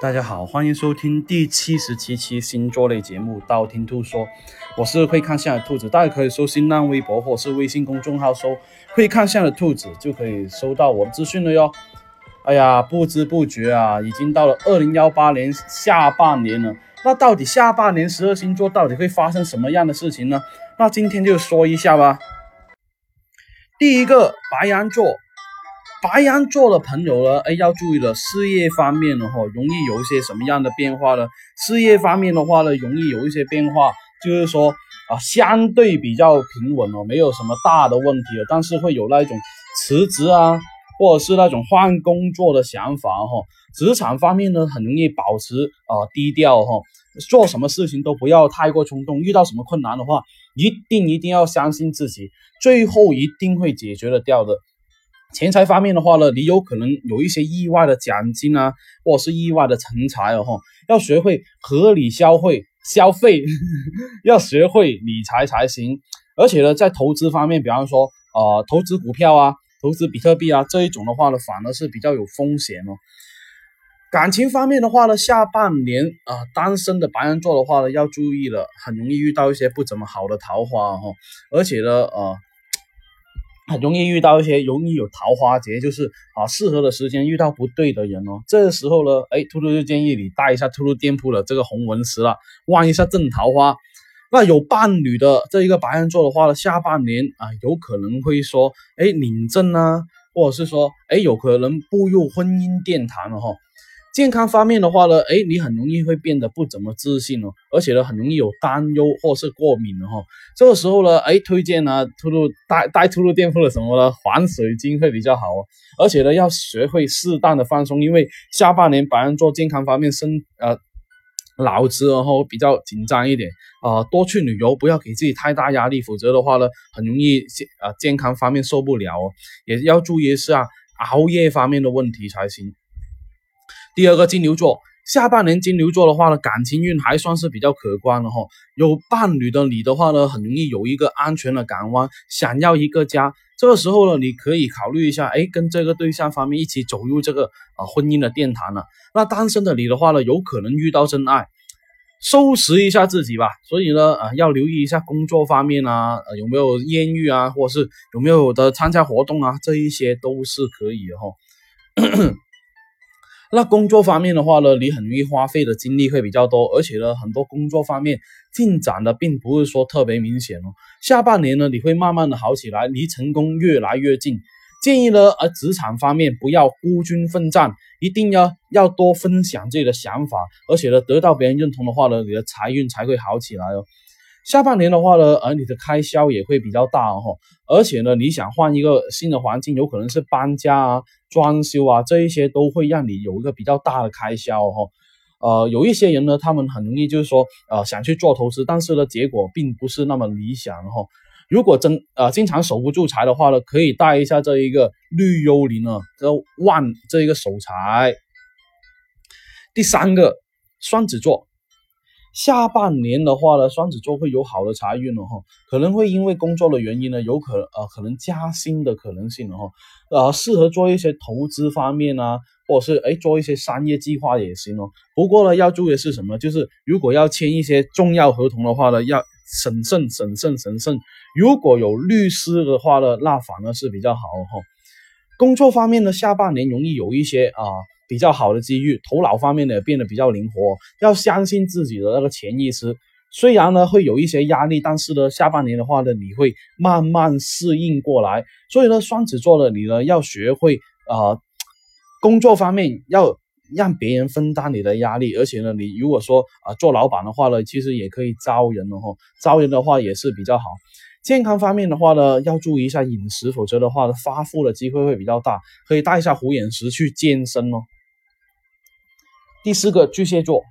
大家好，欢迎收听第七十七期星座类节目《道听途说》，我是会看相的兔子，大家可以搜新浪微博或是微信公众号搜“会看相的兔子”，就可以收到我的资讯了哟。哎呀，不知不觉啊，已经到了二零幺八年下半年了。那到底下半年十二星座到底会发生什么样的事情呢？那今天就说一下吧。第一个，白羊座。白羊座的朋友呢，哎，要注意了，事业方面的话，容易有一些什么样的变化呢？事业方面的话呢，容易有一些变化，就是说啊，相对比较平稳哦，没有什么大的问题了，但是会有那种辞职啊，或者是那种换工作的想法哈。职场方面呢，很容易保持啊低调哈，做什么事情都不要太过冲动，遇到什么困难的话，一定一定要相信自己，最后一定会解决得掉的。钱财方面的话呢，你有可能有一些意外的奖金啊，或者是意外的成才哦，哈，要学会合理消费，消 费要学会理财才行。而且呢，在投资方面，比方说，呃，投资股票啊，投资比特币啊这一种的话呢，反而是比较有风险哦。感情方面的话呢，下半年啊，单身的白羊座的话呢，要注意了，很容易遇到一些不怎么好的桃花哈，而且呢，呃。很容易遇到一些容易有桃花劫，就是啊适合的时间遇到不对的人哦。这个时候呢，哎，兔兔就建议你带一下兔兔店铺的这个红纹石了，望一下正桃花。那有伴侣的这一个白羊座的话呢，下半年啊有可能会说，哎领证啊，或者是说，哎有可能步入婚姻殿堂了哈。健康方面的话呢，哎，你很容易会变得不怎么自信哦，而且呢，很容易有担忧或是过敏的哈。这个时候呢，哎，推荐呢，兔兔带带兔兔店铺的什么呢？黄水晶会比较好哦。而且呢，要学会适当的放松，因为下半年白羊座健康方面身呃脑子然后比较紧张一点啊，多去旅游，不要给自己太大压力，否则的话呢，很容易健啊健康方面受不了哦。也要注意一下熬夜方面的问题才行。第二个金牛座，下半年金牛座的话呢，感情运还算是比较可观的哈。有伴侣的你的话呢，很容易有一个安全的港湾，想要一个家。这个时候呢，你可以考虑一下，哎，跟这个对象方面一起走入这个啊婚姻的殿堂了。那单身的你的话呢，有可能遇到真爱，收拾一下自己吧。所以呢，啊，要留意一下工作方面啊，有没有艳遇啊，或者是有没有的参加活动啊，这一些都是可以的哈。那工作方面的话呢，你很容易花费的精力会比较多，而且呢，很多工作方面进展的并不是说特别明显哦。下半年呢，你会慢慢的好起来，离成功越来越近。建议呢，而职场方面不要孤军奋战，一定要要多分享自己的想法，而且呢，得到别人认同的话呢，你的财运才会好起来哦。下半年的话呢，而你的开销也会比较大哦，而且呢，你想换一个新的环境，有可能是搬家啊、装修啊，这一些都会让你有一个比较大的开销哈。呃，有一些人呢，他们很容易就是说，呃，想去做投资，但是呢，结果并不是那么理想哈。如果真呃经常守不住财的话呢，可以带一下这一个绿幽灵啊，这万这一个守财。第三个，双子座。下半年的话呢，双子座会有好的财运了哈，可能会因为工作的原因呢，有可呃可能加薪的可能性了哈，呃适合做一些投资方面啊，或者是哎做一些商业计划也行哦。不过呢，要注意的是什么？就是如果要签一些重要合同的话呢，要审慎审慎审慎。如果有律师的话呢，那反而是比较好哈。工作方面呢，下半年容易有一些啊。比较好的机遇，头脑方面呢也变得比较灵活，要相信自己的那个潜意识。虽然呢会有一些压力，但是呢下半年的话呢你会慢慢适应过来。所以呢双子座的你呢要学会啊工作方面要让别人分担你的压力，而且呢你如果说啊做老板的话呢，其实也可以招人的哈，招人的话也是比较好。健康方面的话呢，要注意一下饮食，否则的话呢发福的机会会比较大。可以带一下虎眼石去健身哦。第四个巨蟹座，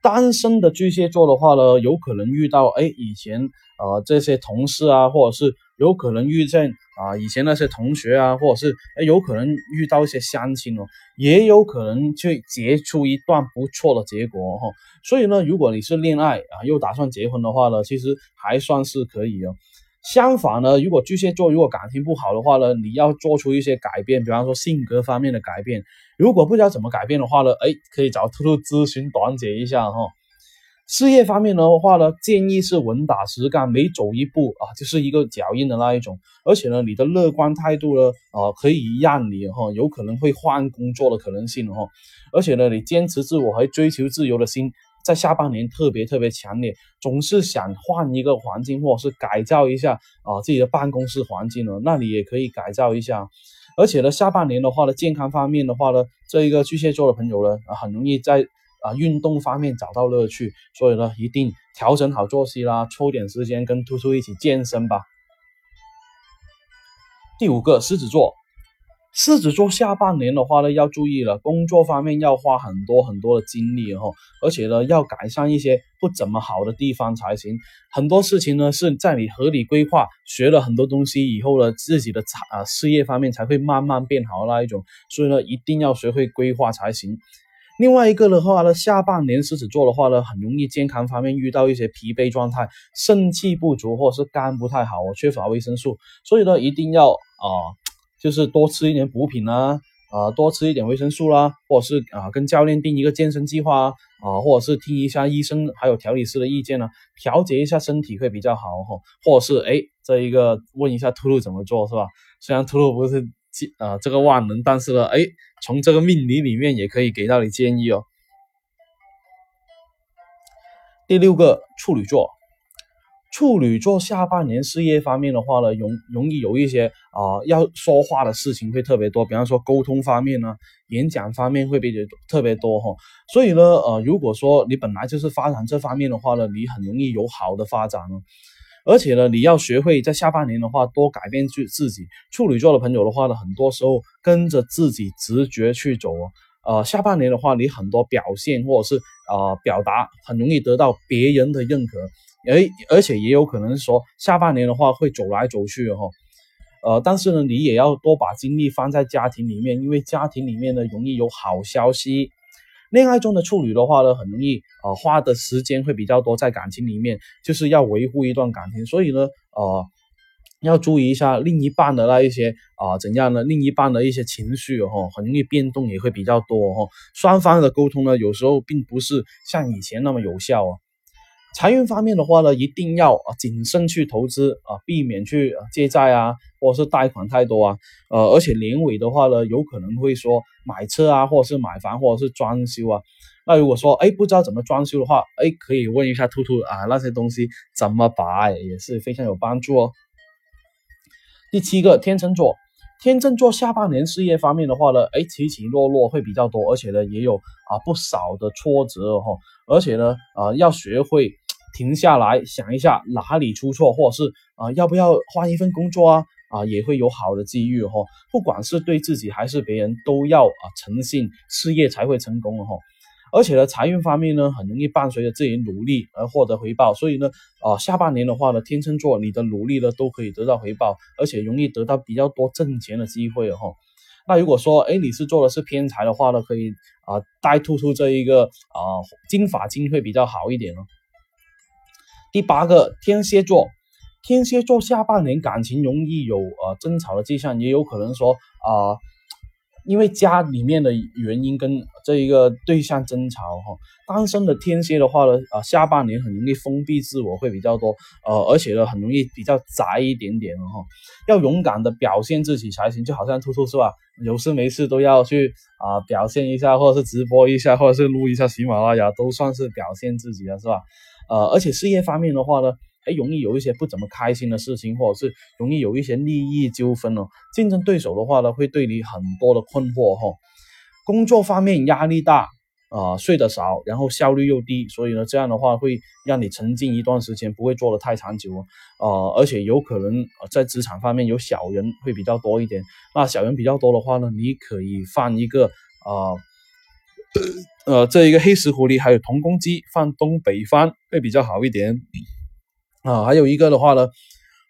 单身的巨蟹座的话呢，有可能遇到哎以前呃这些同事啊，或者是有可能遇见啊以前那些同学啊，或者是哎有可能遇到一些相亲哦，也有可能去结出一段不错的结果哈。所以呢，如果你是恋爱啊又打算结婚的话呢，其实还算是可以哦。相反呢，如果巨蟹座如果感情不好的话呢，你要做出一些改变，比方说性格方面的改变。如果不知道怎么改变的话呢，哎，可以找兔兔咨询短解一下哈。事业方面的话呢，建议是稳打实干，每走一步啊就是一个脚印的那一种。而且呢，你的乐观态度呢，啊，可以让你哈有可能会换工作的可能性哈。而且呢，你坚持自我和追求自由的心。在下半年特别特别强烈，总是想换一个环境，或者是改造一下啊自己的办公室环境呢，那你也可以改造一下。而且呢，下半年的话呢，健康方面的话呢，这一个巨蟹座的朋友呢，很容易在啊运动方面找到乐趣，所以呢，一定调整好作息啦，抽点时间跟兔兔一起健身吧。第五个，狮子座。狮子座下半年的话呢，要注意了，工作方面要花很多很多的精力哈，而且呢，要改善一些不怎么好的地方才行。很多事情呢，是在你合理规划、学了很多东西以后呢，自己的啊事业方面才会慢慢变好那一种。所以呢，一定要学会规划才行。另外一个的话呢，下半年狮子座的话呢，很容易健康方面遇到一些疲惫状态，肾气不足或者是肝不太好，缺乏维生素，所以呢，一定要啊。就是多吃一点补品啊，啊，多吃一点维生素啦，或者是啊，跟教练定一个健身计划啊，啊，或者是听一下医生还有调理师的意见呢，调节一下身体会比较好哈，或者是哎，这一个问一下秃噜怎么做是吧？虽然秃噜不是啊这个万能，但是呢，哎，从这个命理里面也可以给到你建议哦。第六个处女座。处女座下半年事业方面的话呢，容容易有一些啊要说话的事情会特别多，比方说沟通方面呢，演讲方面会比较特别多哈。所以呢，呃，如果说你本来就是发展这方面的话呢，你很容易有好的发展哦。而且呢，你要学会在下半年的话多改变自自己。处女座的朋友的话呢，很多时候跟着自己直觉去走哦。呃，下半年的话，你很多表现或者是啊表达很容易得到别人的认可。而而且也有可能说下半年的话会走来走去哈，呃，但是呢，你也要多把精力放在家庭里面，因为家庭里面呢容易有好消息。恋爱中的处女的话呢，很容易呃花的时间会比较多在感情里面，就是要维护一段感情，所以呢，呃，要注意一下另一半的那一些啊怎样呢？另一半的一些情绪哈，很容易变动也会比较多哈，双方的沟通呢有时候并不是像以前那么有效啊。财运方面的话呢，一定要啊谨慎去投资啊，避免去借债啊，或者是贷款太多啊。呃，而且年尾的话呢，有可能会说买车啊，或者是买房，或者是装修啊。那如果说哎不知道怎么装修的话，哎可以问一下兔兔啊，那些东西怎么摆也是非常有帮助哦。第七个天秤座，天秤座下半年事业方面的话呢，哎起起落落会比较多，而且呢也有啊不少的挫折哈。而且呢，呃，要学会停下来想一下哪里出错，或者是啊，要不要换一份工作啊？啊，也会有好的机遇哈。不管是对自己还是别人，都要啊诚信，事业才会成功哈。而且呢，财运方面呢，很容易伴随着自己努力而获得回报。所以呢，啊，下半年的话呢，天秤座你的努力呢都可以得到回报，而且容易得到比较多挣钱的机会哈。那如果说，哎，你是做的是偏财的话呢，可以啊带突出这一个啊金发金会比较好一点哦。第八个天蝎座，天蝎座下半年感情容易有呃争吵的迹象，也有可能说啊。因为家里面的原因跟这一个对象争吵哈，单身的天蝎的话呢，啊下半年很容易封闭自我会比较多，呃而且呢很容易比较宅一点点哈，要勇敢的表现自己才行，就好像兔兔是吧？有事没事都要去啊表现一下，或者是直播一下，或者是录一下喜马拉雅，都算是表现自己了是吧？呃而且事业方面的话呢。哎，容易有一些不怎么开心的事情，或者是容易有一些利益纠纷哦。竞争对手的话呢，会对你很多的困惑哈。工作方面压力大啊，睡得少，然后效率又低，所以呢，这样的话会让你沉浸一段时间，不会做的太长久哦。而且有可能在职场方面有小人会比较多一点。那小人比较多的话呢，你可以放一个啊，呃，这一个黑石狐狸还有铜公鸡放东北方会比较好一点。啊，还有一个的话呢，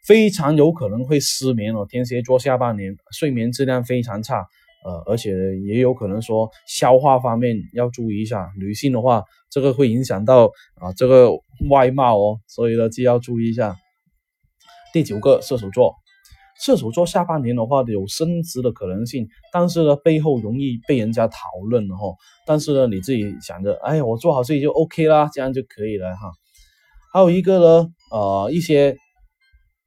非常有可能会失眠哦。天蝎座下半年睡眠质量非常差，呃，而且也有可能说消化方面要注意一下。女性的话，这个会影响到啊这个外貌哦，所以呢就要注意一下。第九个射手座，射手座下半年的话有升职的可能性，但是呢背后容易被人家讨论哈。但是呢你自己想着，哎，我做好自己就 OK 啦，这样就可以了哈。还有一个呢，呃，一些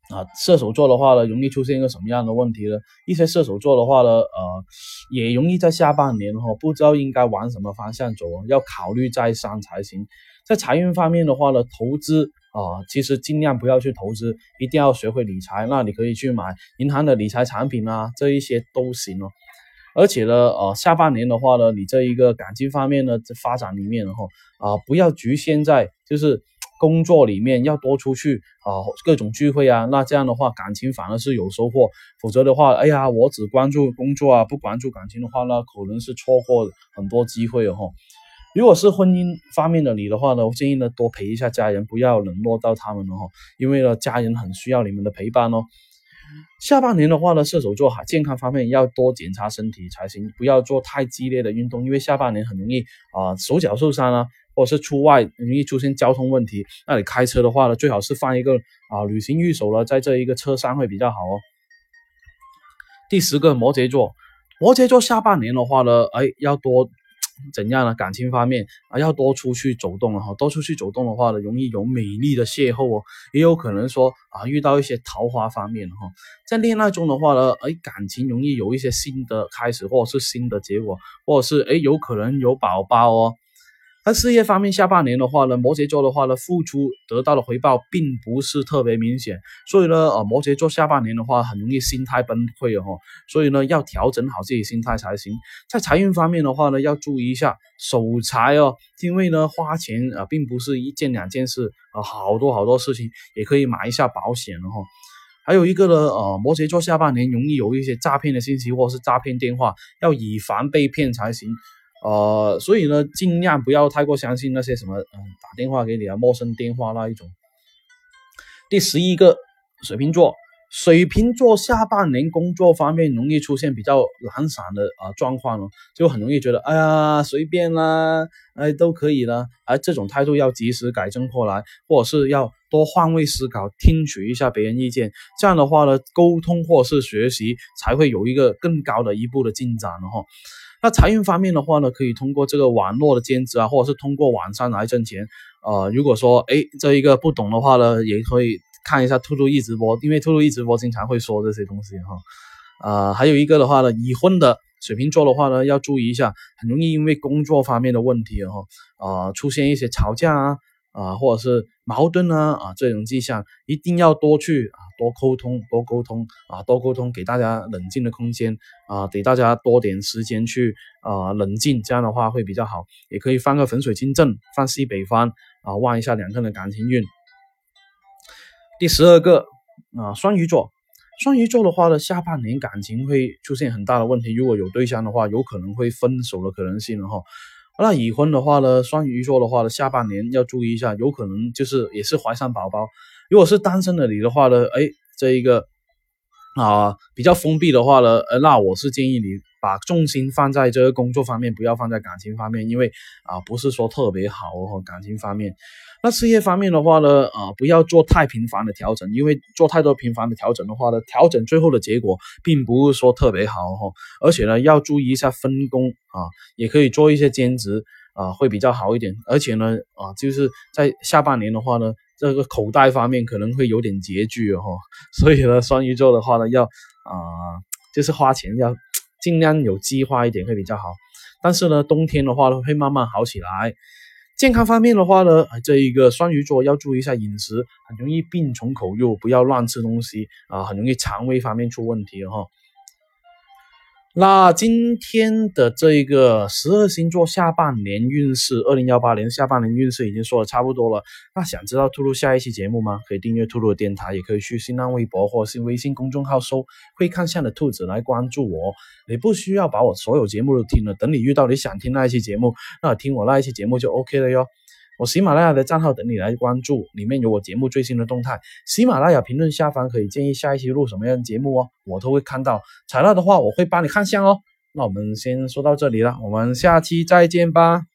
啊射手座的话呢，容易出现一个什么样的问题呢？一些射手座的话呢，呃，也容易在下半年哈，不知道应该往什么方向走，要考虑再三才行。在财运方面的话呢，投资。啊，其实尽量不要去投资，一定要学会理财。那你可以去买银行的理财产品啊，这一些都行哦。而且呢，呃，下半年的话呢，你这一个感情方面呢，发展里面哈，啊，不要局限在就是工作里面，要多出去啊，各种聚会啊。那这样的话，感情反而是有收获。否则的话，哎呀，我只关注工作啊，不关注感情的话呢，可能是错过很多机会哦。如果是婚姻方面的你的话呢，我建议呢多陪一下家人，不要冷落到他们了哈，因为呢家人很需要你们的陪伴哦。下半年的话呢，射手座哈，健康方面要多检查身体才行，不要做太激烈的运动，因为下半年很容易啊手脚受伤啊，或者是出外容易出现交通问题。那你开车的话呢，最好是放一个啊旅行御守了，在这一个车上会比较好哦。第十个摩羯座，摩羯座下半年的话呢，哎要多。怎样呢？感情方面啊，要多出去走动了哈。多出去走动的话呢，容易有美丽的邂逅哦，也有可能说啊，遇到一些桃花方面哈。在恋爱中的话呢，哎，感情容易有一些新的开始，或者是新的结果，或者是哎，有可能有宝宝哦。在事业方面，下半年的话呢，摩羯座的话呢，付出得到的回报并不是特别明显，所以呢，呃，摩羯座下半年的话，很容易心态崩溃哦，所以呢，要调整好自己心态才行。在财运方面的话呢，要注意一下守财哦，因为呢，花钱啊，并不是一件两件事啊，好多好多事情，也可以买一下保险哦。还有一个呢，呃，摩羯座下半年容易有一些诈骗的信息或者是诈骗电话，要以防被骗才行。呃，所以呢，尽量不要太过相信那些什么，嗯，打电话给你啊，陌生电话那一种。第十一个，水瓶座，水瓶座下半年工作方面容易出现比较懒散的啊状况了，就很容易觉得，哎呀，随便啦，哎，都可以了，哎，这种态度要及时改正过来，或者是要多换位思考，听取一下别人意见，这样的话呢，沟通或是学习才会有一个更高的一步的进展了哈。那财运方面的话呢，可以通过这个网络的兼职啊，或者是通过网上来挣钱。呃，如果说哎这一个不懂的话呢，也可以看一下兔兔一直播，因为兔兔一直播经常会说这些东西哈。呃，还有一个的话呢，已婚的水瓶座的话呢，要注意一下，很容易因为工作方面的问题哈，呃，出现一些吵架啊。啊，或者是矛盾呢？啊，这种迹象一定要多去啊，多沟通，多沟通啊，多沟通，给大家冷静的空间啊，给大家多点时间去啊冷静，这样的话会比较好。也可以放个粉水晶阵，放西北方啊，望一下两个人的感情运。第十二个啊，双鱼座，双鱼座的话呢，下半年感情会出现很大的问题，如果有对象的话，有可能会分手的可能性了哈。那已婚的话呢，双鱼座的话呢，下半年要注意一下，有可能就是也是怀上宝宝。如果是单身的你的话呢，哎，这一个啊比较封闭的话呢，呃，那我是建议你把重心放在这个工作方面，不要放在感情方面，因为啊不是说特别好哦，感情方面。那事业方面的话呢，啊，不要做太频繁的调整，因为做太多频繁的调整的话呢，调整最后的结果并不是说特别好哈。而且呢，要注意一下分工啊，也可以做一些兼职啊，会比较好一点。而且呢，啊，就是在下半年的话呢，这个口袋方面可能会有点拮据哈。所以呢，双鱼座的话呢，要啊，就是花钱要尽量有计划一点会比较好。但是呢，冬天的话呢，会慢慢好起来。健康方面的话呢，这一个双鱼座要注意一下饮食，很容易病从口入，不要乱吃东西啊，很容易肠胃方面出问题哈。那今天的这一个十二星座下半年运势，二零幺八年下半年运势已经说的差不多了。那想知道兔兔下一期节目吗？可以订阅兔兔的电台，也可以去新浪微博或是微信公众号搜“会看相的兔子”来关注我。你不需要把我所有节目都听了，等你遇到你想听那一期节目，那听我那一期节目就 OK 了哟。我喜马拉雅的账号等你来关注，里面有我节目最新的动态。喜马拉雅评论下方可以建议下一期录什么样的节目哦，我都会看到。采纳的话，我会帮你看相哦。那我们先说到这里了，我们下期再见吧。